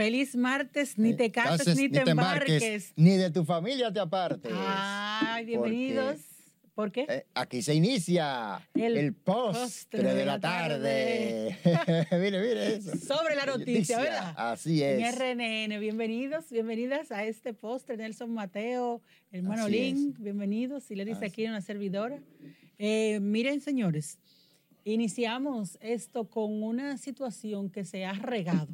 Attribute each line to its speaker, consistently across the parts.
Speaker 1: Feliz martes, ni te cases ni te embarques.
Speaker 2: Ni de tu familia te apartes.
Speaker 1: Ay, bienvenidos. ¿Por qué?
Speaker 2: Eh, aquí se inicia
Speaker 1: El
Speaker 2: el, postre, de la tarde. mire, mire eso.
Speaker 1: Sobre la noticia, ¿verdad?
Speaker 2: Así
Speaker 1: En
Speaker 2: es.
Speaker 1: RNN, bienvenidos, bienvenidas a este postre. Nelson Mateo, hermano
Speaker 2: Así
Speaker 1: Lin, bienvenidos. Y le dice aquí una servidora. Eh, miren, señores, iniciamos esto con una situación que se ha regado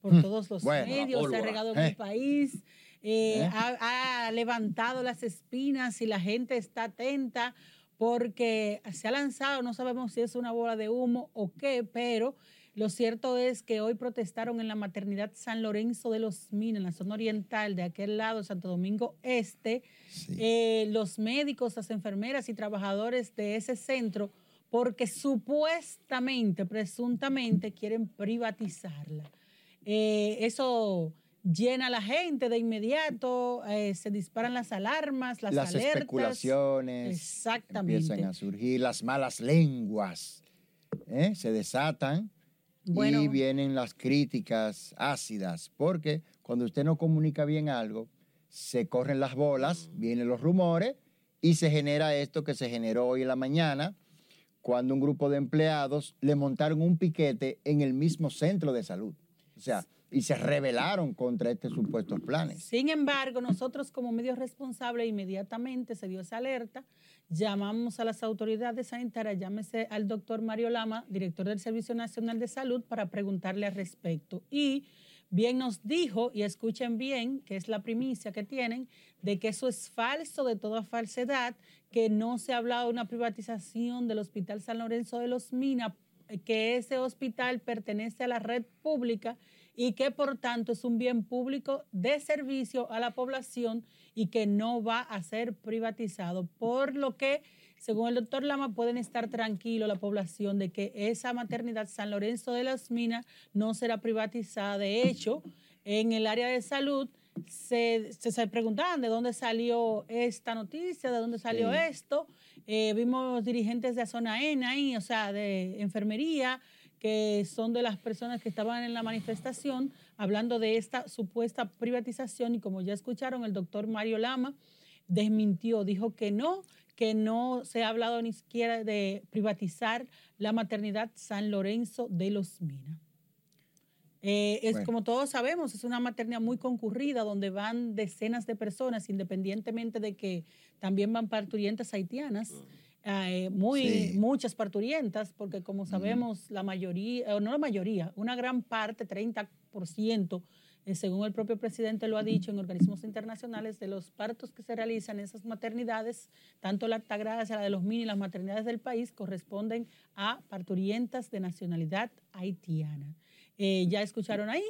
Speaker 1: por todos los
Speaker 2: Mm. Bueno, la
Speaker 1: medios, se ha regado en
Speaker 2: Eh.
Speaker 1: el país. eh,
Speaker 2: Eh.
Speaker 1: ha, ha levantado las espinas y la gente está atenta porque se ha lanzado, no sabemos si es una bola de humo o qué, pero lo cierto es que hoy protestaron en la maternidad San Lorenzo de los Minas, en la zona oriental de aquel lado, Santo Domingo Este,
Speaker 2: Sí.
Speaker 1: los médicos, las enfermeras y trabajadores de ese centro, porque supuestamente, presuntamente, quieren privatizarla. Eh, eso llena a la gente de inmediato, eh, se disparan las alarmas, las,
Speaker 2: Las
Speaker 1: alertas.
Speaker 2: especulaciones
Speaker 1: Exactamente.
Speaker 2: empiezan a surgir, las malas lenguas ¿eh? se desatan
Speaker 1: Bueno.
Speaker 2: y vienen las críticas ácidas, porque cuando usted no comunica bien algo, se corren las bolas, vienen los rumores y se genera esto que se generó hoy en la mañana, cuando un grupo de empleados le montaron un piquete en el mismo centro de salud. O sea, y se rebelaron contra estos supuestos planes.
Speaker 1: Sin embargo, nosotros como medios responsables inmediatamente se dio esa alerta, llamamos a las autoridades sanitarias, llámese al doctor Mario Lama, director del Servicio Nacional de Salud, para preguntarle al respecto. Y bien nos dijo, y escuchen bien, que es la primicia que tienen, de que eso es falso, de toda falsedad, que no se ha hablado de una privatización del Hospital San Lorenzo de los Minas, que ese hospital pertenece a la red pública y que por tanto es un bien público de servicio a la población y que no va a ser privatizado. Por lo que, según el doctor Lama, pueden estar tranquilos la población de que esa maternidad San Lorenzo de las Minas no será privatizada. De hecho, en el área de salud se, se, se preguntaban de dónde salió esta noticia, de dónde salió
Speaker 2: Sí.
Speaker 1: esto. Eh, vimos dirigentes de zona N ahí, o sea, de enfermería, que son de las personas que estaban en la manifestación hablando de esta supuesta privatización y como ya escucharon, el doctor Mario Lama desmintió, dijo que no, que no se ha hablado ni siquiera de privatizar la maternidad San Lorenzo de los Minas. Eh, es
Speaker 2: Bueno.
Speaker 1: como todos sabemos, es una maternidad muy concurrida donde van decenas de personas, independientemente de que también van parturientas haitianas, eh, muy
Speaker 2: Sí.
Speaker 1: muchas parturientas, porque como sabemos la mayoría, o no la mayoría, una gran parte, 30%, eh, según el propio presidente lo ha dicho en organismos internacionales, de los partos que se realizan en esas maternidades, tanto la Altagracia, la de los mini, las maternidades del país, corresponden a parturientas de nacionalidad haitiana. Eh, ya escucharon ahí,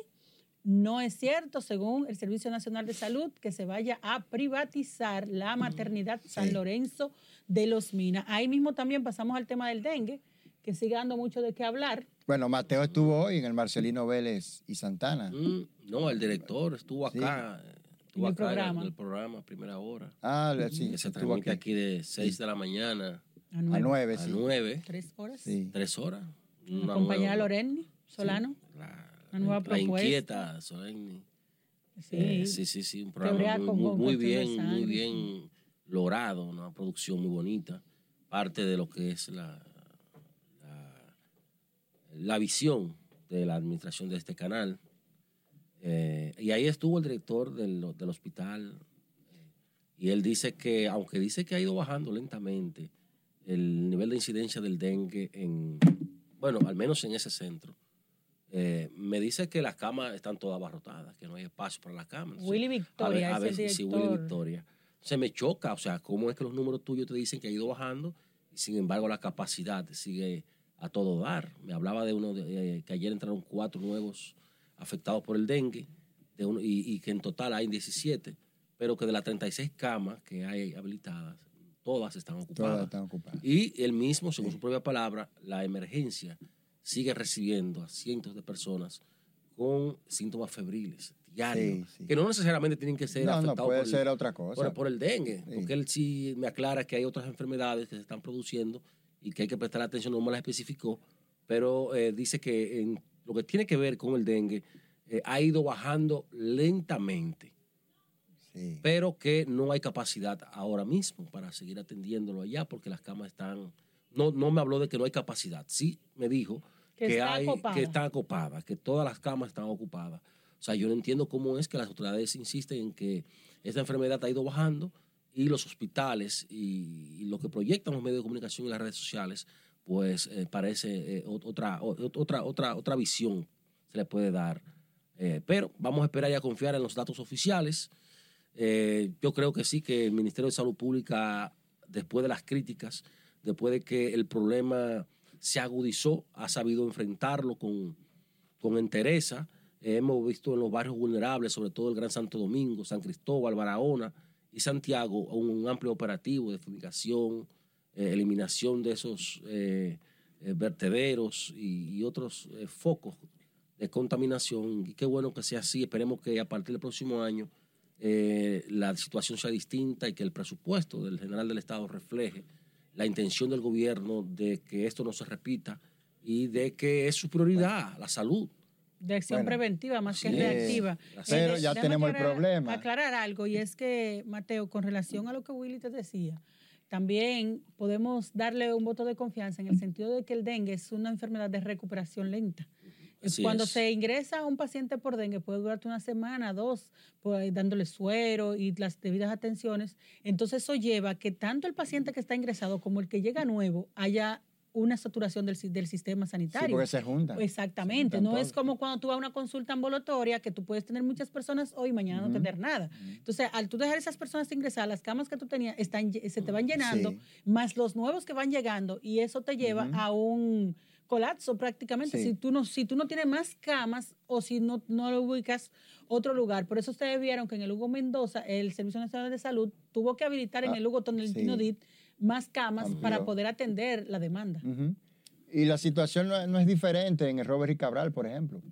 Speaker 1: no es cierto, según el Servicio Nacional de Salud, que se vaya a privatizar la maternidad San
Speaker 2: Sí.
Speaker 1: Lorenzo de los Minas. Ahí mismo también pasamos al tema del dengue, que sigue dando mucho de qué hablar.
Speaker 2: Bueno, Mateo estuvo hoy en el Marcelino Vélez y Santana.
Speaker 3: Mm, no, el director estuvo
Speaker 2: Sí.
Speaker 3: acá. Estuvo
Speaker 1: En el
Speaker 3: acá en
Speaker 1: programa.
Speaker 3: el, en el programa, primera hora.
Speaker 2: Ah, sí,
Speaker 3: que se
Speaker 2: estuvo
Speaker 3: transmite aquí, de 6 de la mañana
Speaker 1: A
Speaker 2: A
Speaker 1: nueve.
Speaker 2: nueve,
Speaker 3: a
Speaker 2: sí.
Speaker 3: 9,
Speaker 1: Tres horas.
Speaker 2: Sí.
Speaker 3: 3 horas. Nueva-
Speaker 1: Lorenny Solano.
Speaker 3: La,
Speaker 1: Una nueva
Speaker 3: la
Speaker 1: propuesta.
Speaker 3: inquieta, Solemni.
Speaker 1: Sí.
Speaker 3: Eh, sí, sí, sí, un programa muy, bien, muy bien logrado, una producción muy bonita, parte de lo que es la, la, la visión de la administración de este canal. Eh, y ahí estuvo el director del, del hospital eh, y él dice que, aunque dice que ha ido bajando lentamente el nivel de incidencia del dengue en, bueno, al menos en ese centro, eh, me dice que las camas están todas abarrotadas, que no hay espacio para las camas. Entonces,
Speaker 1: Willy Victoria
Speaker 3: a ver, a
Speaker 1: es
Speaker 3: ver
Speaker 1: el
Speaker 3: si- si
Speaker 1: director.
Speaker 3: Willy Victoria. Se me choca, o sea, cómo es que los números tuyos te dicen que ha ido bajando y sin embargo la capacidad sigue a todo dar. Me hablaba de uno de, eh, que ayer entraron cuatro nuevos afectados por el dengue de uno, y, y que en total hay 17, pero que de las 36 camas que hay habilitadas, todas están ocupadas.
Speaker 2: Todas están ocupadas.
Speaker 3: Y él mismo, según su propia palabra, la emergencia sigue recibiendo a cientos de personas con síntomas febriles diarios,
Speaker 2: Sí, sí.
Speaker 3: que no necesariamente tienen que ser
Speaker 2: No, no,
Speaker 3: afectados
Speaker 2: puede
Speaker 3: por, el-
Speaker 2: ser otra cosa.
Speaker 3: por, por el dengue,
Speaker 2: Sí.
Speaker 3: porque él sí me aclara que hay otras enfermedades que se están produciendo y que hay que prestar atención, no me las especificó, pero eh, dice que en lo que tiene que ver con el dengue, eh, ha ido bajando lentamente, pero que no hay capacidad ahora mismo para seguir atendiéndolo allá porque las camas están... No, no me habló de que no hay capacidad, sí me dijo
Speaker 1: Que
Speaker 3: que,
Speaker 1: está
Speaker 3: hay,
Speaker 1: acopada.
Speaker 3: que están ocupadas, que todas las camas están ocupadas. O sea, yo no entiendo cómo es que las autoridades insisten en que esta enfermedad ha ido bajando y los hospitales y, y lo que proyectan los medios de comunicación y las redes sociales, pues eh, parece eh, ot- otra, otra, otra, otra visión se le puede dar. Eh, pero vamos a esperar y a confiar en los datos oficiales. Eh, yo creo que sí, que el Ministerio de Salud Pública, después de las críticas, después de que el problema se agudizó, ha sabido enfrentarlo con, con entereza. Hemos visto en los barrios vulnerables, sobre todo el Gran Santo Domingo, San Cristóbal, Barahona y Santiago, un, amplio operativo de fumigación, eh, eliminación de esos eh, eh, vertederos y, y otros focos de contaminación. Y qué bueno que sea así. Esperemos que a partir del próximo año la situación sea distinta y que el presupuesto del general del Estado refleje la intención del gobierno de que esto no se repita y de que es su prioridad la salud.
Speaker 1: de acción
Speaker 2: Bueno,
Speaker 1: preventiva más que reactiva.
Speaker 2: Pero ya tenemos el
Speaker 1: aclarar-
Speaker 2: problema.
Speaker 1: Aclarar algo, y es que, Mateo, con relación a lo que Willy te decía, también podemos darle un voto de confianza en el sentido de que el dengue es una enfermedad de recuperación lenta.
Speaker 3: Así
Speaker 1: Cuando
Speaker 3: es.
Speaker 1: se ingresa a un paciente por dengue, puede durarte una semana, dos, pues, dándole suero y las debidas atenciones. Entonces eso lleva a que tanto el paciente que está ingresado como el que llega nuevo haya una saturación del, del sistema
Speaker 2: Sí,
Speaker 1: sanitario.
Speaker 2: porque se juntan.
Speaker 1: Exactamente,
Speaker 2: Se
Speaker 1: no es como cuando tú vas a una consulta ambulatoria que tú puedes tener muchas personas hoy y mañana no
Speaker 2: Ujú.
Speaker 1: tener nada. Entonces, al tú dejar esas personas ingresar, las camas que tú tenías están, se te van llenando,
Speaker 2: Sí.
Speaker 1: más los nuevos que van llegando y eso te lleva
Speaker 2: Ujú.
Speaker 1: a un colapso prácticamente
Speaker 2: Sí.
Speaker 1: si tú no si tú no tienes más camas o si no, no lo ubicas otro lugar. Por eso ustedes vieron que en el Hugo Mendoza el Servicio Nacional de Salud tuvo que habilitar en
Speaker 2: Ah,
Speaker 1: el Hugo Toneltino
Speaker 2: sí.
Speaker 1: Dit más camas para poder atender la demanda.
Speaker 2: Y la situación no, no es diferente en el Robert y Cabral, por ejemplo,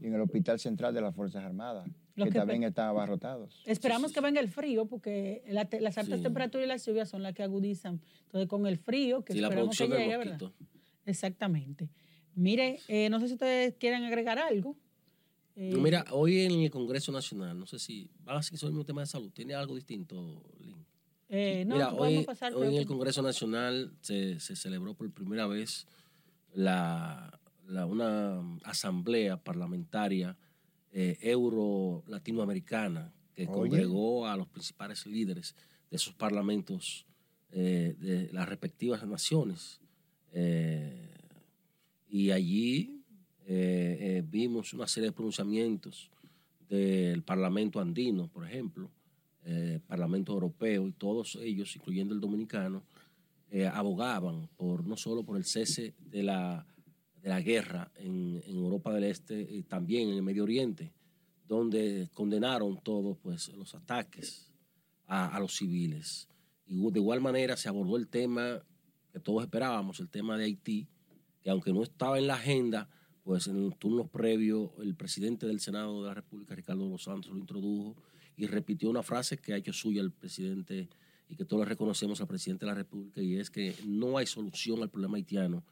Speaker 2: y en el Hospital Central de las Fuerzas Armadas, que,
Speaker 1: que
Speaker 2: también están abarrotados.
Speaker 1: Esperamos que venga el frío porque la te- las altas
Speaker 3: Sí.
Speaker 1: temperaturas y las lluvias son las que agudizan. Entonces, con el frío, que
Speaker 3: Sí, la
Speaker 1: que llegue, ¿verdad? Exactamente. Mire, eh, no sé si ustedes quieren agregar algo. Eh,
Speaker 3: No, Mira, hoy en el Congreso Nacional, no sé si van a seguir sobre el mismo tema de salud, ¿tiene algo distinto, Lynn?
Speaker 1: eh, no,
Speaker 3: Mira,
Speaker 1: podemos
Speaker 3: hoy,
Speaker 1: pasar
Speaker 3: hoy en el Congreso Nacional se, se celebró por primera vez la, la- una asamblea parlamentaria eh, euro-latinoamericana que
Speaker 2: Oye.
Speaker 3: congregó a los principales líderes de esos parlamentos eh, de las respectivas naciones. Eh, y allí eh, eh, vimos una serie de pronunciamientos del Parlamento andino, por ejemplo, eh, Parlamento Europeo y todos ellos, incluyendo el dominicano, eh, abogaban por no solo por el cese de la, de la guerra en, en Europa del Este y también en el Medio Oriente, donde condenaron todos pues, los ataques a, a los civiles. Y de igual manera se abordó el tema que todos esperábamos, el tema de Haití, que aunque no estaba en la agenda, pues en los turnos previos el presidente del Senado de la República, Ricardo Los Santos, lo introdujo y repitió una frase que ha hecho suya el presidente y que todos reconocemos al presidente de la República, y es que no hay solución al problema haitiano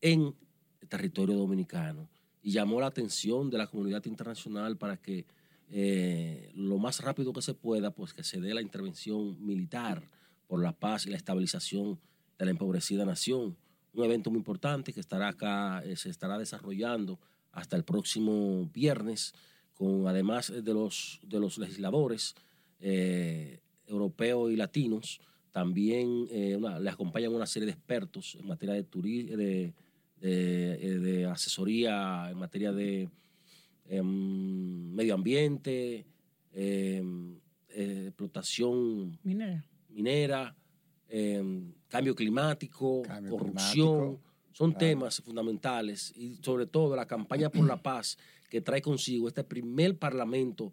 Speaker 3: en el territorio dominicano. Y llamó la atención de la comunidad internacional para que eh, lo más rápido que se pueda, pues que se dé la intervención militar por la paz y la estabilización de la empobrecida nación. Un evento muy importante que estará acá, eh, se estará desarrollando hasta el próximo viernes, con además de los, de los legisladores eh, europeos y latinos, también eh, una- le acompañan una serie de expertos en materia de, turi- de, de, eh, de asesoría, en materia de em, medio ambiente, em, explotación
Speaker 1: Minera.
Speaker 3: minera, em, cambio climático,
Speaker 2: Cambio
Speaker 3: corrupción.
Speaker 2: climático,
Speaker 3: Son
Speaker 2: claro.
Speaker 3: temas fundamentales y sobre todo la campaña por la paz que trae consigo este primer parlamento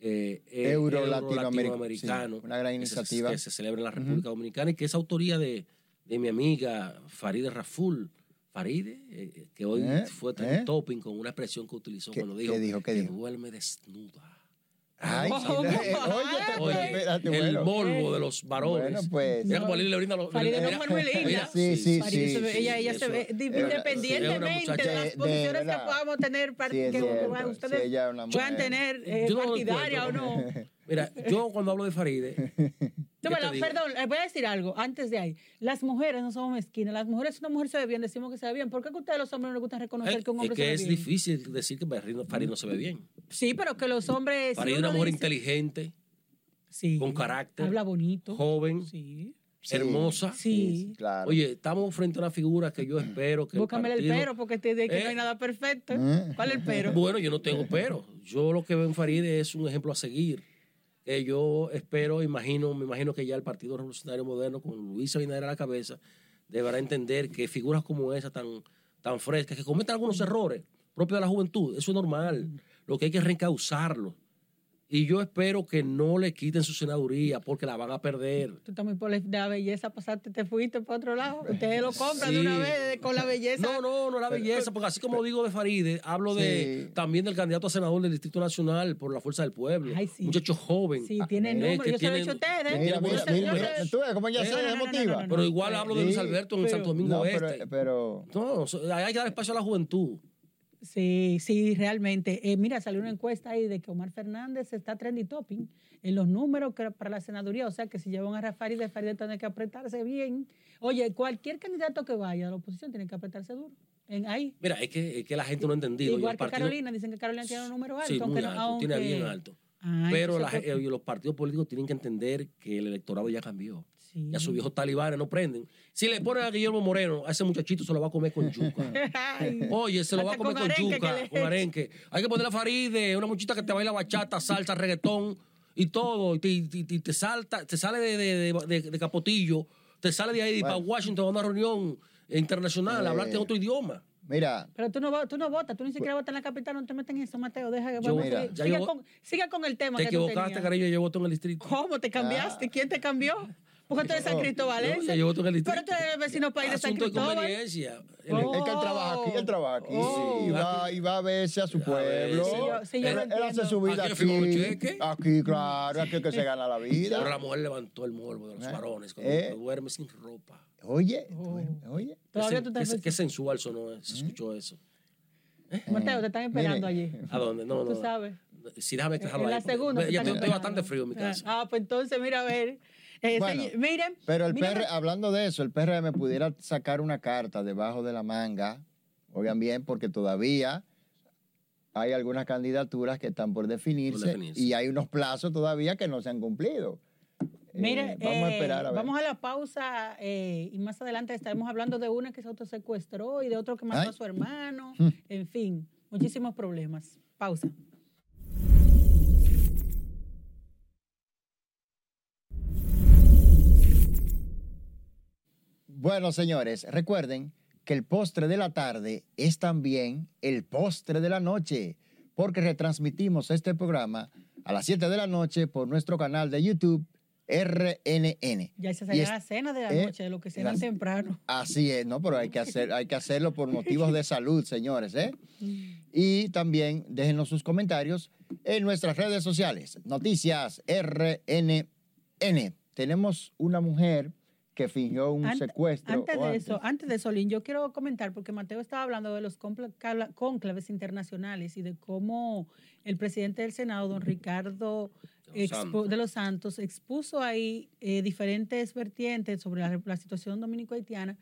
Speaker 3: eh, eh,
Speaker 2: Euro-latinoameric-
Speaker 3: latinoamericano
Speaker 2: sí, una gran
Speaker 3: que se-
Speaker 2: iniciativa.
Speaker 3: que se celebra en la República Dominicana y que es autoría de, de mi amiga Faride Raful. Faride, eh, que hoy
Speaker 2: ¿Eh?
Speaker 3: fue
Speaker 2: ¿Eh?
Speaker 3: topping con una expresión que utilizó
Speaker 2: ¿Qué-
Speaker 3: cuando dijo,
Speaker 2: dijo? ¿Qué
Speaker 3: que
Speaker 2: dijo?
Speaker 3: duerme desnuda.
Speaker 2: Eh, oye,
Speaker 3: Oye,
Speaker 2: espérate,
Speaker 3: el morbo de los varones.
Speaker 2: Bueno, pues.
Speaker 3: Mira cómo Lili le brinda los.
Speaker 1: Faride no fue muy linda.
Speaker 2: Sí, sí, sí,
Speaker 1: ella se ve, independientemente de las posiciones que podamos tener, que ustedes puedan tener eh, partidaria o no.
Speaker 3: Mira, yo cuando hablo de Faride.
Speaker 1: No,
Speaker 3: ¿qué
Speaker 1: pero,
Speaker 3: te digo?
Speaker 1: perdón, eh, voy a decir algo antes de ahí. Las mujeres no somos mezquinas. Las mujeres, si una mujer se ve bien, decimos que se ve bien. ¿Por qué a ustedes los hombres no les gusta reconocer
Speaker 3: Eh,
Speaker 1: que un hombre
Speaker 3: es que
Speaker 1: se ve
Speaker 3: es
Speaker 1: bien?
Speaker 3: difícil decir que Faride no, se ve bien.
Speaker 1: Sí, pero que los hombres. si
Speaker 3: Faride es
Speaker 1: uno
Speaker 3: una mujer
Speaker 1: dice-
Speaker 3: inteligente,
Speaker 1: Sí.
Speaker 3: con carácter,
Speaker 1: Habla bonito.
Speaker 3: joven,
Speaker 1: Sí.
Speaker 2: Sí,
Speaker 3: hermosa.
Speaker 1: Sí.
Speaker 2: claro.
Speaker 3: Oye, estamos frente a una figura que yo espero que.
Speaker 1: Búscame el
Speaker 3: partido-
Speaker 1: pero porque te de que no
Speaker 3: Eh.
Speaker 1: hay nada perfecto. ¿Cuál es el pero?
Speaker 3: Bueno, yo no tengo pero. Yo lo que veo en Faride es un ejemplo a seguir. Eh, yo espero, imagino, me imagino que ya el Partido Revolucionario Moderno, con Luis Abinader a la cabeza, deberá entender que figuras como esa tan, tan frescas, que cometen algunos errores propios de la juventud, eso es normal. Lo que hay que reencauzarlo. Y yo espero que no le quiten su senaduría porque la van a perder.
Speaker 1: Tú estás muy por la belleza, pasaste, te fuiste para otro lado. Ustedes lo compran de una vez con la belleza.
Speaker 3: No, no, no la belleza, porque así como digo de Faride, hablo de también del candidato a senador del Distrito Nacional por la Fuerza del Pueblo.
Speaker 1: Ay, sí.
Speaker 3: Muchacho joven.
Speaker 1: Sí, tiene
Speaker 3: eh,
Speaker 1: número.
Speaker 3: que
Speaker 1: Yo se lo he a ustedes.
Speaker 2: Mira,
Speaker 3: tiene
Speaker 2: mira, mira,
Speaker 3: números.
Speaker 2: mira, tú ves cómo ella
Speaker 3: Eh,
Speaker 2: se emotiva.
Speaker 3: Pero igual hablo de Luis Alberto en
Speaker 1: pero-
Speaker 3: Santo Domingo
Speaker 2: No, pero,
Speaker 3: Este.
Speaker 2: pero
Speaker 3: No, so- hay que dar espacio a la juventud.
Speaker 1: Sí, sí, realmente. Eh, mira, salió una encuesta ahí de que Omar Fernández está trendy topping en los números que para la senaduría. O sea, que si llevan a Rafael de Farid tiene que apretarse bien. Oye, cualquier candidato que vaya a la oposición tiene que apretarse duro. En ahí.
Speaker 3: Mira, es que, es que la gente no ha entendido. y
Speaker 1: Igual que
Speaker 3: partido-
Speaker 1: Carolina, dicen que Carolina tiene un número alto.
Speaker 3: Sí, muy
Speaker 1: aunque no-
Speaker 3: alto, tiene bien alto. Pero la eh, los partidos políticos tienen que entender que el electorado ya cambió.
Speaker 1: Sí.
Speaker 3: Ya sus viejos talibanes no prenden. Si le ponen a Guillermo Moreno, a ese muchachito se lo va a comer con yuca. Oye, se lo va a comer
Speaker 1: con
Speaker 3: yuca,
Speaker 1: le
Speaker 3: con arenque. Hay que ponerle a Faride, una muchita que te baila bachata, salsa, reggaetón y todo. Y te, y salta, te sale de, de- de- de- de Capotillo, te sale de ahí
Speaker 2: Bueno.
Speaker 3: para Washington a una reunión internacional,
Speaker 2: Eh.
Speaker 3: a hablarte en otro idioma.
Speaker 2: mira,
Speaker 1: Pero tú no, tú no votas, tú ni siquiera votas en la capital, no te metes en eso, Mateo. Deja que
Speaker 3: Yo-
Speaker 1: vamos a
Speaker 2: mira,
Speaker 1: siga,
Speaker 3: yo-
Speaker 1: con, siga con el tema
Speaker 3: Te
Speaker 1: que tú
Speaker 3: equivocaste,
Speaker 1: tenías.
Speaker 3: cariño, yo voto en el distrito.
Speaker 1: ¿Cómo te cambiaste?
Speaker 2: Ah.
Speaker 1: ¿Quién te cambió? Porque tú eres San
Speaker 2: No,
Speaker 1: Cristóbal,
Speaker 3: yo- ya yo voto en el distrito.
Speaker 1: Pero tú eres vecino país de San Cristóbal.
Speaker 3: conveniencia.
Speaker 1: Oh.
Speaker 2: es que él trabaja aquí, él trabaja aquí
Speaker 1: Oh.
Speaker 2: y, va, y va a verse a su
Speaker 3: A
Speaker 2: pueblo.
Speaker 3: sí,
Speaker 1: yo- sí, yo
Speaker 2: él, hace su vida
Speaker 3: Aquí
Speaker 2: aquí. Aquí, claro, aquí es que se gana la
Speaker 3: Pero
Speaker 2: vida.
Speaker 3: la mujer levantó el morbo de los
Speaker 2: Eh.
Speaker 3: varones cuando
Speaker 2: Eh.
Speaker 3: duerme sin ropa.
Speaker 2: Oye,
Speaker 1: Oh.
Speaker 2: oye.
Speaker 1: Todavía
Speaker 3: Qué
Speaker 1: tú estás
Speaker 3: qué, qué sensual sonó, se escuchó eso.
Speaker 1: Mateo, te están esperando
Speaker 2: Mire.
Speaker 1: allí.
Speaker 3: ¿A dónde? No, no.
Speaker 1: Tú sabes.
Speaker 3: Sí, déjame dejarlo
Speaker 1: En
Speaker 3: ahí.
Speaker 1: la segunda.
Speaker 3: Ya
Speaker 1: te
Speaker 3: estoy bastante frío en mi casa.
Speaker 1: Ah, pues entonces, mira, a ver. Eh,
Speaker 2: Bueno,
Speaker 1: miren.
Speaker 2: Pero el PR, hablando de eso, el PRM pudiera sacar una carta debajo de la manga, oigan bien, porque todavía hay algunas candidaturas que están por definirse,
Speaker 3: Por definirse.
Speaker 2: y hay unos plazos todavía que no se han cumplido.
Speaker 1: Mire,
Speaker 2: Eh, vamos a
Speaker 1: eh,
Speaker 2: esperar a ver.
Speaker 1: Vamos a la pausa eh, y más adelante estaremos hablando de una que se autosecuestró y de otro que mató
Speaker 2: Ay.
Speaker 1: a su hermano.
Speaker 2: Hmm.
Speaker 1: En fin, muchísimos problemas. Pausa.
Speaker 2: Bueno, señores, recuerden que el postre de la tarde es también el postre de la noche, porque retransmitimos este programa a las 7 de la noche por nuestro canal de YouTube RNN.
Speaker 1: Ya se salió la cena de la
Speaker 2: eh,
Speaker 1: noche, de lo que
Speaker 2: las-
Speaker 1: temprano.
Speaker 2: Así es, ¿no? Pero hay que, hacer, hay que hacerlo por motivos de salud, señores, ¿eh? Y también déjenos sus comentarios en nuestras redes sociales. Noticias RNN. Tenemos una mujer que fingió un
Speaker 1: Ante-
Speaker 2: secuestro.
Speaker 1: Antes de eso, antes de eso, Lin, yo quiero comentar, porque Mateo estaba hablando de los cónclaves internacionales y de cómo el presidente del Senado, don Ricardo
Speaker 3: De los Santos.
Speaker 1: de los Santos, expuso ahí eh, diferentes vertientes sobre la, la situación dominico-haitiana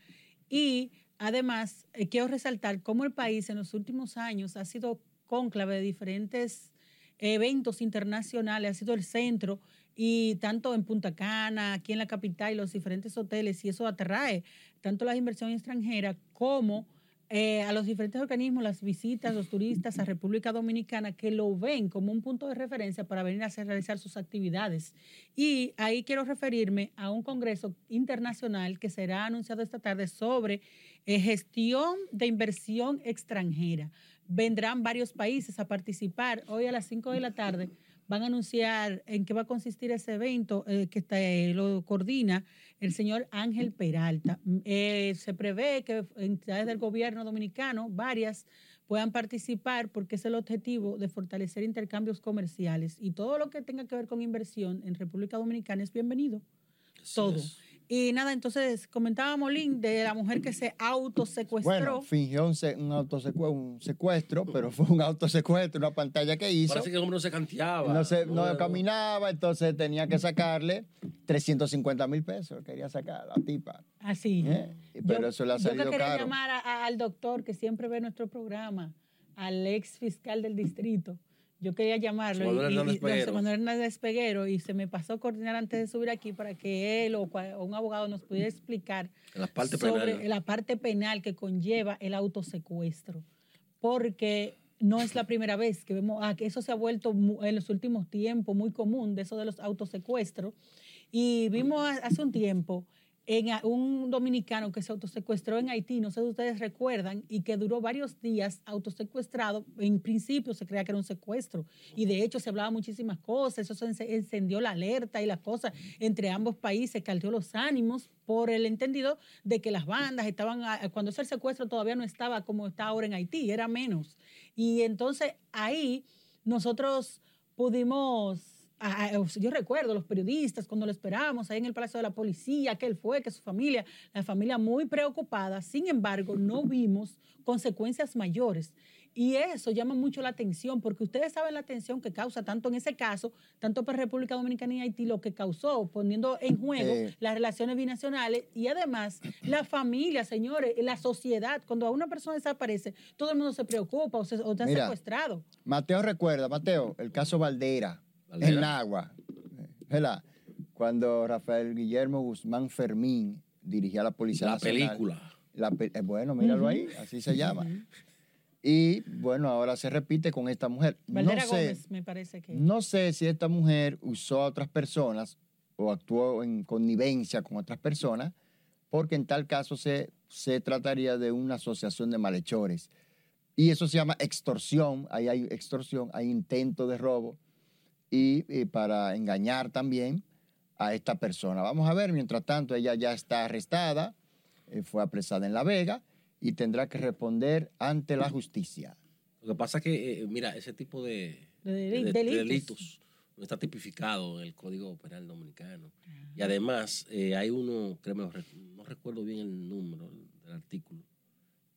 Speaker 1: y además eh, quiero resaltar cómo el país en los últimos años ha sido cónclave de diferentes eventos internacionales, ha sido el centro y tanto en Punta Cana, aquí en la capital los diferentes hoteles, y eso atrae tanto las inversiones extranjeras como eh, a los diferentes organismos, las visitas, los turistas a República Dominicana que lo ven como un punto de referencia para venir a realizar sus actividades. Y ahí quiero referirme a un congreso internacional que será anunciado esta tarde sobre eh, gestión de inversión extranjera. Vendrán varios países a participar. Hoy a las 5 de la tarde van a anunciar en qué va a consistir ese evento eh, que está- eh, lo coordina el señor Ángel Peralta. Mm, eh, se prevé que entidades del gobierno dominicano, varias, puedan participar porque es el objetivo de fortalecer intercambios comerciales y todo lo que tenga que ver con inversión en República Dominicana es bienvenido.
Speaker 3: Así
Speaker 1: todo.
Speaker 3: es.
Speaker 1: Y nada, entonces comentábamos, Lynn, de la mujer que se autosecuestró.
Speaker 2: Bueno, fingió un, se- un, autosecue- un secuestro, pero fue un autosecuestro, una pantalla que hizo.
Speaker 3: Parece que el hombre no se canteaba.
Speaker 2: No, se, no caminaba, entonces tenía que sacarle 350 mil pesos. Quería sacar la tipa.
Speaker 1: Así.
Speaker 2: ¿eh? Pero
Speaker 1: Yo-
Speaker 2: eso le ha
Speaker 1: yo
Speaker 2: salido
Speaker 1: que quería
Speaker 2: caro.
Speaker 1: llamar a- a- al doctor que siempre ve nuestro programa, al ex fiscal del distrito. Yo quería llamarlo.
Speaker 3: Manuel
Speaker 1: y-
Speaker 3: Hernández
Speaker 1: y-
Speaker 3: Peguero.
Speaker 1: Manuel Hernández Peguero, y se me pasó a coordinar antes de subir aquí para que él o, un abogado nos pudiera explicar
Speaker 3: la parte
Speaker 1: sobre
Speaker 3: penal.
Speaker 1: la parte penal que conlleva el autosecuestro. Porque no es la primera vez que vemos ah, que eso se ha vuelto en los últimos tiempos muy común, de eso de los autosecuestros. Y vimos ha- hace un tiempo en un dominicano que se autosecuestró en Haití, no sé si ustedes recuerdan, y que duró varios días autosecuestrado. En principio se creía que era un secuestro y de hecho se hablaba muchísimas cosas, eso se ence- encendió la alerta y las cosas entre ambos países, caldeó los ánimos por el entendido de que las bandas estaban, cuando ese secuestro todavía no estaba como está ahora en Haití, era menos. Y entonces ahí nosotros pudimos yo recuerdo los periodistas cuando lo esperábamos ahí en el Palacio de la Policía, que él fue, que su familia, la familia muy preocupada. Sin embargo, no vimos consecuencias mayores. Y eso llama mucho la atención, porque ustedes saben la tensión que causa tanto en ese caso, tanto para República Dominicana y Haití, lo que causó, poniendo en juego
Speaker 2: Eh.
Speaker 1: las relaciones binacionales y además la familia, señores, la sociedad. Cuando a una persona desaparece, todo el mundo se preocupa o, se, o está
Speaker 2: Mira,
Speaker 1: secuestrado.
Speaker 2: Mateo recuerda, Mateo, el caso Valdera,
Speaker 3: Valdera.
Speaker 2: en Nagua. ¿verdad? Cuando Rafael Guillermo Guzmán Fermín dirigía la Policía
Speaker 3: La
Speaker 2: Nacional.
Speaker 3: película.
Speaker 2: La eh, bueno, míralo ahí, así se llama. Y bueno, ahora se repite con esta mujer.
Speaker 1: Valdera
Speaker 2: no sé,
Speaker 1: Gómez, me parece que.
Speaker 2: no sé si esta mujer usó a otras personas o actuó en connivencia con otras personas, porque en tal caso se, se trataría de una asociación de malhechores. Y eso se llama extorsión, ahí hay extorsión, hay intento de robo y, y para engañar también a esta persona. Vamos a ver, mientras tanto, ella ya está arrestada, eh, fue apresada en La Vega y tendrá que responder ante la justicia.
Speaker 3: Lo que pasa es que, eh, mira, ese tipo de,
Speaker 1: De
Speaker 3: de-
Speaker 1: deli-
Speaker 3: de
Speaker 1: delitos.
Speaker 3: no está tipificado en el Código Penal Dominicano. Y además, eh, hay uno, créeme, no recuerdo bien el número del artículo,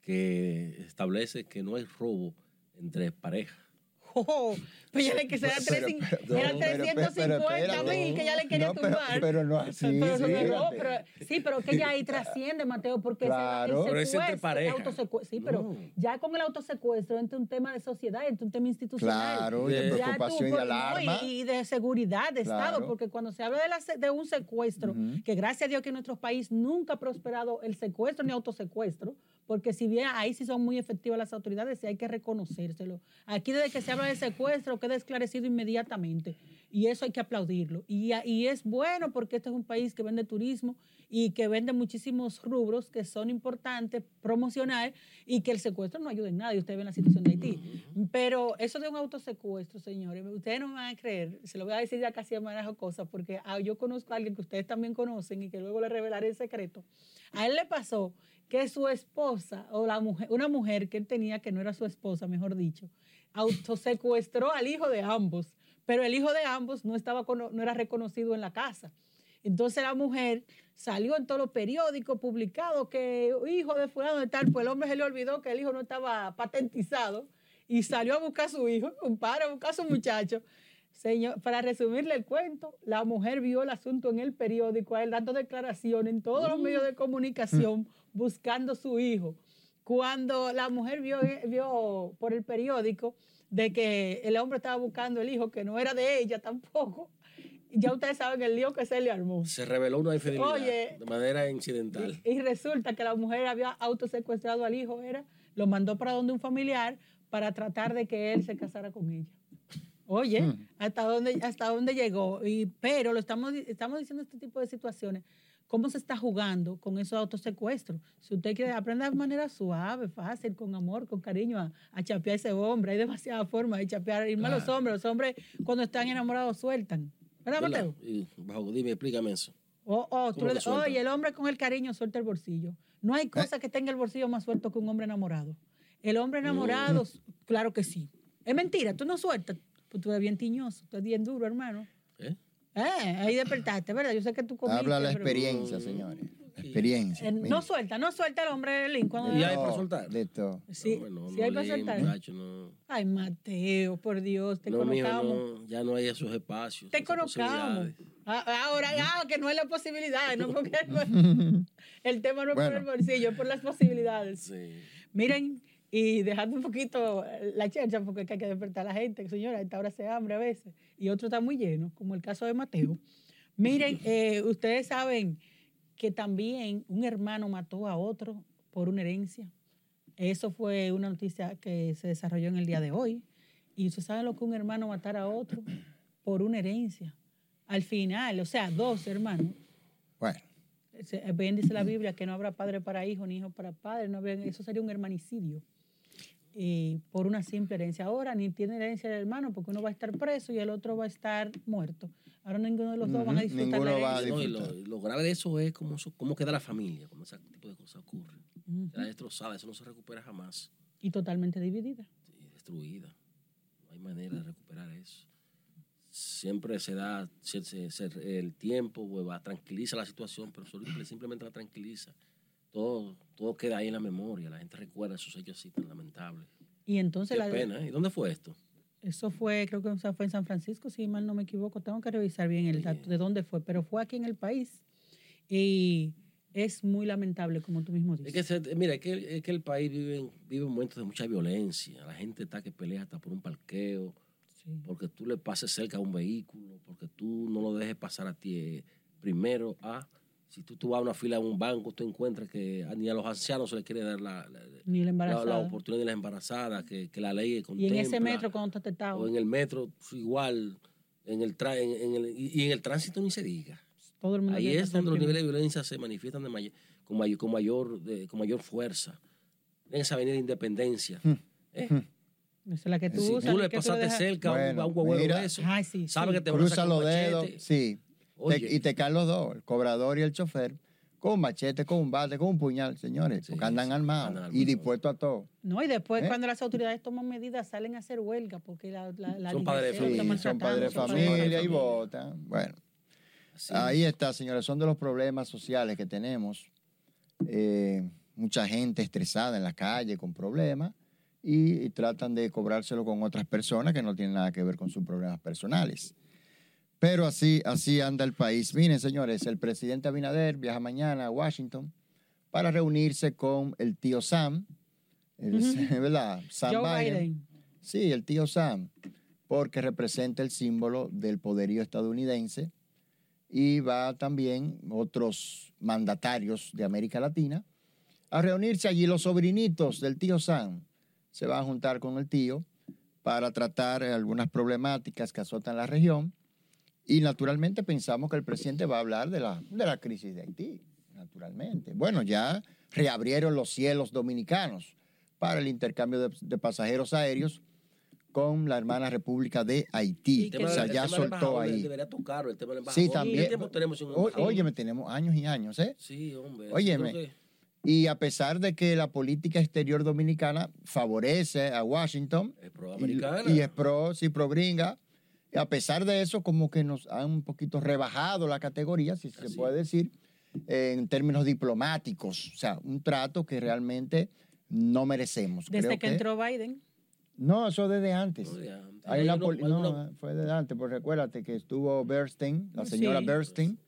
Speaker 3: que establece que no hay robo entre parejas.
Speaker 1: Oh, pues ya le que será
Speaker 2: Pero-
Speaker 1: 350,
Speaker 2: pero-
Speaker 1: eran
Speaker 2: pero- pero-
Speaker 1: 350
Speaker 2: espérate.
Speaker 1: mil que ya le quería
Speaker 2: No, pero-
Speaker 1: tumbar.
Speaker 2: pero no así,
Speaker 1: Pero pero- sí, pero que ya ahí trasciende, Mateo, porque ese-
Speaker 2: Claro.
Speaker 1: el
Speaker 3: entre
Speaker 1: secuestro,
Speaker 3: pareja.
Speaker 1: el autosecue- Sí, pero
Speaker 3: No.
Speaker 1: ya con el autosecuestro entra un tema de sociedad, entra un tema institucional.
Speaker 2: Claro, y de
Speaker 3: Ya tú,
Speaker 2: preocupación y de
Speaker 1: pues, no,
Speaker 2: alarma.
Speaker 1: y, y de seguridad de Estado, porque cuando se habla de, la de un secuestro, que gracias a Dios que en nuestro país nunca ha prosperado el secuestro ni autosecuestro, porque si bien ahí sí son muy efectivas las autoridades hay que reconocérselo. Aquí desde que se habla de secuestro queda esclarecido inmediatamente y eso hay que aplaudirlo. Y, y es bueno porque este es un país que vende turismo y que vende muchísimos rubros que son importantes promocionar y que el secuestro no ayuda en nada y ustedes ven la situación de Haití. Pero eso de un autosecuestro, señores, ustedes no me van a creer, se lo voy a decir ya casi a manejo cosas porque ah, yo conozco a alguien que ustedes también conocen y que luego le revelaré el secreto. A él le pasó que su esposa o la mujer, una mujer que él tenía que no era su esposa, mejor dicho, autosecuestró al hijo de ambos, pero el hijo de ambos no estaba no era reconocido en la casa. Entonces la mujer salió en todos los periódicos publicado que hijo de fulano de tal, pues el hombre se le olvidó que el hijo no estaba patentizado y salió a buscar a su hijo, compadre, a buscar a su muchacho. Señor, para resumirle el cuento, la mujer vio el asunto en el periódico, a él dando declaración en todos los medios de comunicación, buscando a su hijo. Cuando la mujer vio, vio por el periódico de que el hombre estaba buscando el hijo, que no era de ella tampoco, ya ustedes saben el lío que se le armó.
Speaker 3: Se reveló una infidelidad
Speaker 1: Oye.
Speaker 3: de manera incidental.
Speaker 1: Y, y resulta que la mujer había autosecuestrado al hijo, era, lo mandó para donde un familiar para tratar de que él se casara con ella. Oye,
Speaker 2: Hmm.
Speaker 1: hasta dónde, hasta dónde llegó. Y, pero lo estamos, estamos diciendo este tipo de situaciones. ¿Cómo se está jugando con esos autosecuestros? Si usted quiere aprender de manera suave, fácil, con amor, con cariño, a, a chapear a ese hombre, hay demasiadas formas de chapear. Y más los hombres, los hombres cuando están enamorados sueltan. ¿Verdad. Mateo?
Speaker 3: Y, bajo, dime, explícame eso.
Speaker 1: O, o tú el hombre con el cariño suelta el bolsillo. No hay cosa que tenga el bolsillo más suelto que un hombre enamorado. El hombre enamorado, claro que sí. Es mentira, tú no sueltas. Pues tú eres bien tiñoso, tú eres bien duro, hermano.
Speaker 3: ¿Eh?
Speaker 1: Eh, ahí despertaste, ¿verdad? Yo sé que tú comiste.
Speaker 2: Habla la
Speaker 1: pero-
Speaker 2: experiencia, señores. Experiencia.
Speaker 1: Eh, no suelta, no suelta el hombre Lin cuando...
Speaker 3: Y hay para soltar.
Speaker 2: De todo.
Speaker 1: Sí,
Speaker 3: No, no,
Speaker 1: sí
Speaker 3: no
Speaker 1: hay para soltar.
Speaker 3: muchacho, no.
Speaker 1: Ay, Mateo, por Dios, te
Speaker 3: no, ya no hay esos espacios.
Speaker 1: Te
Speaker 3: posibilidades.
Speaker 1: Ah, Ahora, ah, que no es la posibilidad, no porque el tema no es por el bolsillo, es por las posibilidades.
Speaker 3: Sí.
Speaker 1: Miren, y dejando un poquito la chercha, porque es que hay que despertar a la gente, señora, a esta hora se hambre a veces, y otro está muy lleno, como el caso de Mateo. Miren, eh, ustedes saben que también un hermano mató a otro por una herencia. Eso fue una noticia que se desarrolló en el día de hoy. Y usted sabe lo que un hermano matar a otro por una herencia. Al final, o sea, dos hermanos.
Speaker 2: Bueno,
Speaker 1: Se- Bien dice la Biblia que no habrá padre para hijo ni hijo para padre. No habrá- eso sería un hermanicidio eh, por una simple herencia. Ahora ni tiene herencia el hermano porque uno va a estar preso y el otro va a estar muerto. Ahora ninguno de los dos van a disfrutar
Speaker 2: ninguno
Speaker 1: la
Speaker 2: va a
Speaker 1: herencia.
Speaker 3: No, y lo,
Speaker 2: disfrutar.
Speaker 3: y lo grave de eso es cómo, cómo queda la familia cuando ese tipo de cosas ocurren.
Speaker 1: Ujú.
Speaker 3: Queda destrozada, eso no se recupera jamás.
Speaker 1: Y totalmente dividida.
Speaker 3: Sí, destruida. No hay manera de recuperar eso. Siempre se da se- se- se- el tiempo, pues, va, tranquiliza la situación, pero solo- simplemente la tranquiliza. Todo, todo queda ahí en la memoria. La gente recuerda esos hechos así tan lamentables.
Speaker 1: Y entonces
Speaker 3: Qué
Speaker 1: la-
Speaker 3: pena, ¿eh? ¿Y dónde fue esto?
Speaker 1: eso fue, creo que fue en San Francisco, si mal no me equivoco. Tengo que revisar bien el dato de dónde fue, pero fue aquí en el país. Y es muy lamentable, como tú mismo
Speaker 3: Es
Speaker 1: dices.
Speaker 3: que, se- mira, es que, es que el país vive vive en momentos de mucha violencia. La gente está que pelea hasta por un parqueo,
Speaker 1: Sí.
Speaker 3: porque tú le pases cerca a un vehículo, porque tú no lo dejes pasar a ti. eh, Primero, a, si tú, tú vas a una fila en un banco, tú encuentras que ni a los ancianos se les quiere dar la, la-
Speaker 1: Ni la
Speaker 3: la-
Speaker 1: embarazada.
Speaker 3: la oportunidad de las embarazadas, que, que la ley
Speaker 1: y
Speaker 3: contempla.
Speaker 1: en ese metro cuando está.
Speaker 3: O en el metro, pues, igual. En el, tra- en, en el, y y en el tránsito ni se diga.
Speaker 1: Todo el mundo
Speaker 3: Ahí es donde los niveles de violencia se manifiestan de may- con, mayor, con, mayor, de- con mayor fuerza. En esa avenida de Independencia. ¿eh?
Speaker 1: Esa es la que tú
Speaker 3: Si
Speaker 1: usas.
Speaker 3: tú le pasaste cerca a un-
Speaker 2: Bueno,
Speaker 3: a un
Speaker 2: mira.
Speaker 3: de eso,
Speaker 1: Ay, sí,
Speaker 3: sabe
Speaker 1: sí.
Speaker 3: que te
Speaker 2: cruza los dedos, sí. Te- y te caen los dos, el cobrador y el chofer, con un machete, con un bate, con un puñal, señores,
Speaker 3: Sí,
Speaker 2: porque andan
Speaker 3: sí,
Speaker 2: armados
Speaker 3: andan
Speaker 2: y dispuestos a todo.
Speaker 1: No, y después
Speaker 2: ¿Eh?
Speaker 1: cuando las autoridades toman medidas salen a hacer huelga porque la, la, la
Speaker 3: Son padres de familia.
Speaker 2: son padres de familia y votan. Bueno,
Speaker 3: Así
Speaker 2: ahí está, señores, son de los problemas sociales que tenemos. Eh, mucha gente estresada en la calle con problemas y, y tratan de cobrárselo con otras personas que no tienen nada que ver con sus problemas personales. Pero así, así anda el país. Miren, señores, el presidente Abinader viaja mañana a Washington para reunirse con el tío Sam, el- ¿verdad? Sam
Speaker 1: Joe
Speaker 2: Biden.
Speaker 1: Biden.
Speaker 2: Sí, el tío Sam, porque representa el símbolo del poderío estadounidense y va también otros mandatarios de América Latina a reunirse allí. Los sobrinitos del tío Sam se van a juntar con el tío para tratar algunas problemáticas que azotan la región y naturalmente pensamos que el presidente va a hablar de la, de la crisis de Haití, naturalmente. Bueno, ya reabrieron los cielos dominicanos para el intercambio de, de pasajeros aéreos con la hermana República de Haití.
Speaker 1: Que-
Speaker 2: o sea, ya soltó ahí.
Speaker 3: Debería tocarlo, el tema del
Speaker 2: Sí, también.
Speaker 3: ¿Qué tiempo tenemos
Speaker 2: O-? Óyeme, tenemos años y años, ¿eh?
Speaker 3: Sí, hombre.
Speaker 2: Óyeme.
Speaker 3: que-
Speaker 2: Y a pesar de que la política exterior dominicana favorece a Washington
Speaker 3: Es proamericana.
Speaker 2: y, y es pro, sí, pro gringa, y a pesar de eso, como que nos han un poquito rebajado la categoría, si se
Speaker 3: Así.
Speaker 2: puede decir, en términos diplomáticos. O sea, un trato que realmente no merecemos.
Speaker 1: Desde
Speaker 2: Creo
Speaker 1: que entró Biden.
Speaker 2: No, eso desde antes.
Speaker 3: No.
Speaker 2: Hay una poli-
Speaker 3: hay
Speaker 2: no,
Speaker 3: uno-
Speaker 2: fue desde antes, porque recuérdate que estuvo Bernstein, la señora
Speaker 1: Sí.
Speaker 2: Bernstein.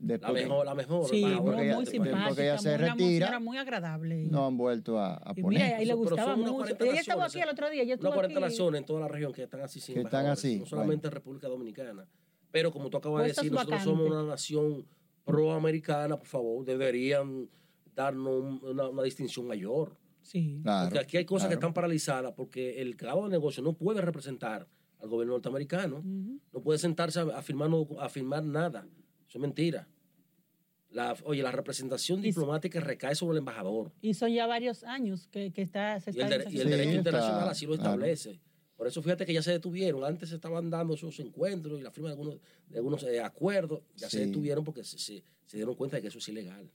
Speaker 3: La
Speaker 2: Después
Speaker 3: mejor, la mejor.
Speaker 1: Sí, muy,
Speaker 2: ella-
Speaker 1: muy simpática.
Speaker 2: porque ella se
Speaker 1: muy-
Speaker 2: retira.
Speaker 1: señora muy agradable.
Speaker 2: no han vuelto a, a
Speaker 1: y
Speaker 2: poner.
Speaker 1: mira, a ella le gustaba
Speaker 3: unas
Speaker 1: mucho.
Speaker 3: 40
Speaker 1: Ella estaba
Speaker 3: naciones,
Speaker 1: aquí el otro día. Ella estuvo
Speaker 3: Unas 40
Speaker 1: aquí.
Speaker 3: naciones en toda la región que están así sin
Speaker 2: Que están así,
Speaker 3: No solamente República Dominicana. Pero como tú acabas de decir, nosotros somos una nación proamericana, por favor, deberían darnos un- una, una distinción mayor.
Speaker 1: Sí.
Speaker 2: Claro,
Speaker 3: porque aquí hay cosas que están paralizadas porque el cabo de negocio no puede representar al gobierno norteamericano. No puede sentarse a, a firmar, no- a firmar nada. Eso es mentira. La, oye, la representación diplomática recae sobre el embajador.
Speaker 1: Y son ya varios años que, que está, se
Speaker 3: Y el, de- y el
Speaker 2: Sí,
Speaker 3: derecho
Speaker 2: está,
Speaker 3: internacional así lo
Speaker 2: claro.
Speaker 3: establece. Por eso fíjate que ya se detuvieron. Antes se estaban dando esos encuentros y la firma de algunos, de algunos eh, acuerdos. Ya se detuvieron porque se, se- se dieron cuenta de que eso es ilegal.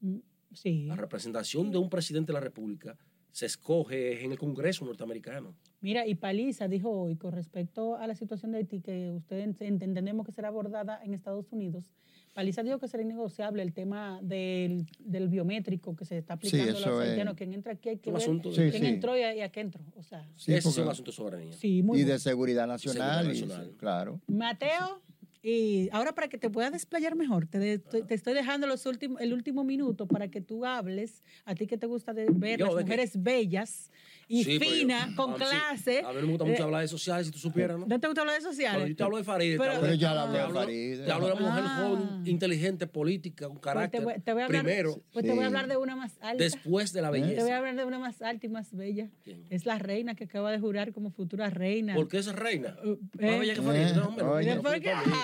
Speaker 1: Mm, Sí.
Speaker 3: La representación de un presidente de la República se escoge en el Congreso norteamericano.
Speaker 1: Mira, y Paliza dijo hoy con respecto a la situación de Haití, que ustedes entendemos que será abordada en Estados Unidos, Paliza dijo que será innegociable el tema del, del biométrico que se está aplicando
Speaker 2: Sí,
Speaker 1: a los
Speaker 2: eso es-
Speaker 1: haitianos, quién entra aquí, hay que ver
Speaker 3: asunto de-
Speaker 2: Sí,
Speaker 1: quién
Speaker 2: sí.
Speaker 1: entró y a, y a qué entró. O sea,
Speaker 2: Sí,
Speaker 3: Ese es un asunto de soberanía.
Speaker 1: sí, muy
Speaker 2: y de seguridad nacional.
Speaker 3: Seguridad
Speaker 2: y-
Speaker 3: nacional.
Speaker 2: claro.
Speaker 1: Mateo, y ahora para que te puedas desplayar mejor, te, de- te- estoy dejando los últimos, el último minuto para que tú hables, a ti que te gusta de ver
Speaker 3: Yo,
Speaker 1: las
Speaker 3: ¿de qué?
Speaker 1: mujeres bellas y
Speaker 3: Sí,
Speaker 1: finas, con
Speaker 3: a mí sí,
Speaker 1: clase.
Speaker 3: A mí me gusta mucho
Speaker 1: Eh,
Speaker 3: hablar de sociales, si tú supieras, ¿no?
Speaker 1: ¿No te gusta hablar de sociales?
Speaker 3: Pero yo te hablo de Farid.
Speaker 1: Pero-
Speaker 3: te hablo
Speaker 2: Pero
Speaker 3: de-
Speaker 2: ya hablé de Farid.
Speaker 3: Te hablo de una mujer
Speaker 1: Ah.
Speaker 3: joven, inteligente, política, con
Speaker 1: Pues
Speaker 3: carácter.
Speaker 1: te, voy, te voy a hablar,
Speaker 3: Primero,
Speaker 1: pues te voy a
Speaker 2: Sí.
Speaker 1: hablar de una más alta.
Speaker 3: después de la
Speaker 1: Te voy a
Speaker 3: belleza.
Speaker 1: hablar de una más alta y más bella.
Speaker 3: ¿Quién?
Speaker 1: Es la reina que acaba de jurar como futura reina.
Speaker 3: Porque esa reina.
Speaker 1: Uh,
Speaker 3: Más
Speaker 1: eh,
Speaker 3: bella que Farid.
Speaker 2: eh,
Speaker 3: No, hombre,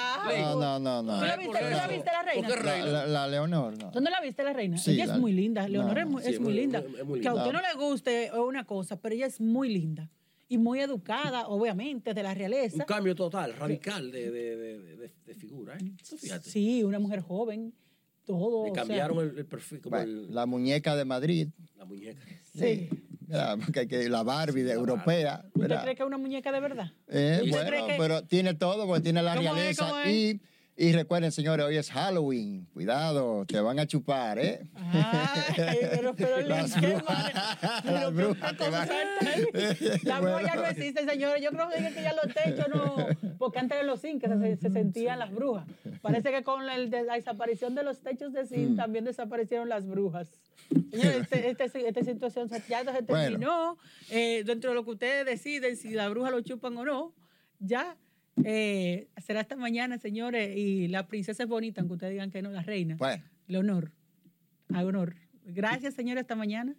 Speaker 3: no, no,
Speaker 1: ¿Por
Speaker 3: no, no.
Speaker 1: ¿Tú la viste,
Speaker 3: ¿por
Speaker 1: tú
Speaker 3: qué
Speaker 1: la viste la reina?
Speaker 3: ¿Por qué
Speaker 2: La,
Speaker 3: reina?
Speaker 2: la- la Leonor, no.
Speaker 1: ¿Tú no la viste la reina?
Speaker 2: Sí,
Speaker 1: ella
Speaker 2: la-
Speaker 1: es muy linda. Leonor
Speaker 2: no,
Speaker 1: es, muy,
Speaker 3: sí,
Speaker 1: es
Speaker 3: es
Speaker 1: muy
Speaker 3: muy-
Speaker 1: linda.
Speaker 3: es muy
Speaker 1: Que a usted no le guste una cosa, pero ella es muy linda. Y muy educada, obviamente, de la
Speaker 3: Un
Speaker 1: realeza.
Speaker 3: cambio total, radical de, de, de, de- de figura. ¿eh? Fíjate.
Speaker 1: Sí, una mujer joven. Todo.
Speaker 3: Le
Speaker 1: o sea,
Speaker 3: cambiaron el, el perfil, como
Speaker 2: Bueno,
Speaker 3: el-
Speaker 2: la muñeca de Madrid.
Speaker 3: la muñeca.
Speaker 1: Sí.
Speaker 2: ¿Verdad? Porque que la Barbie de
Speaker 3: la
Speaker 2: europea.
Speaker 1: ¿Usted
Speaker 2: ¿verdad?
Speaker 1: cree que es una muñeca de verdad?
Speaker 2: Eh,
Speaker 3: ¿Y usted
Speaker 2: bueno,
Speaker 1: que-
Speaker 2: pero tiene todo, porque tiene la realeza.
Speaker 1: ¿Cómo es?
Speaker 2: Y, y recuerden, señores, hoy es Halloween. Cuidado, te van a chupar, ¿eh?
Speaker 1: Ay, pero, pero
Speaker 2: Las brujas- las brujas te van-
Speaker 1: La
Speaker 2: Bueno.
Speaker 1: bruja ya no existe, señores. Yo creo que ya los techos no. Porque antes de los zinc se, se sentían las brujas. Parece que con la, la desaparición de los techos de zinc
Speaker 2: Mm.
Speaker 1: también desaparecieron las brujas. Señores, este- este- esta situación ya se
Speaker 2: Bueno.
Speaker 1: terminó. Eh, dentro de lo que ustedes deciden, si la bruja lo chupan o no, ya. Eh, será esta mañana, señores. Y la princesa es bonita, aunque ustedes digan que no, la reina.
Speaker 2: Bueno.
Speaker 1: Leonor. A honor. Gracias, señora, hasta mañana.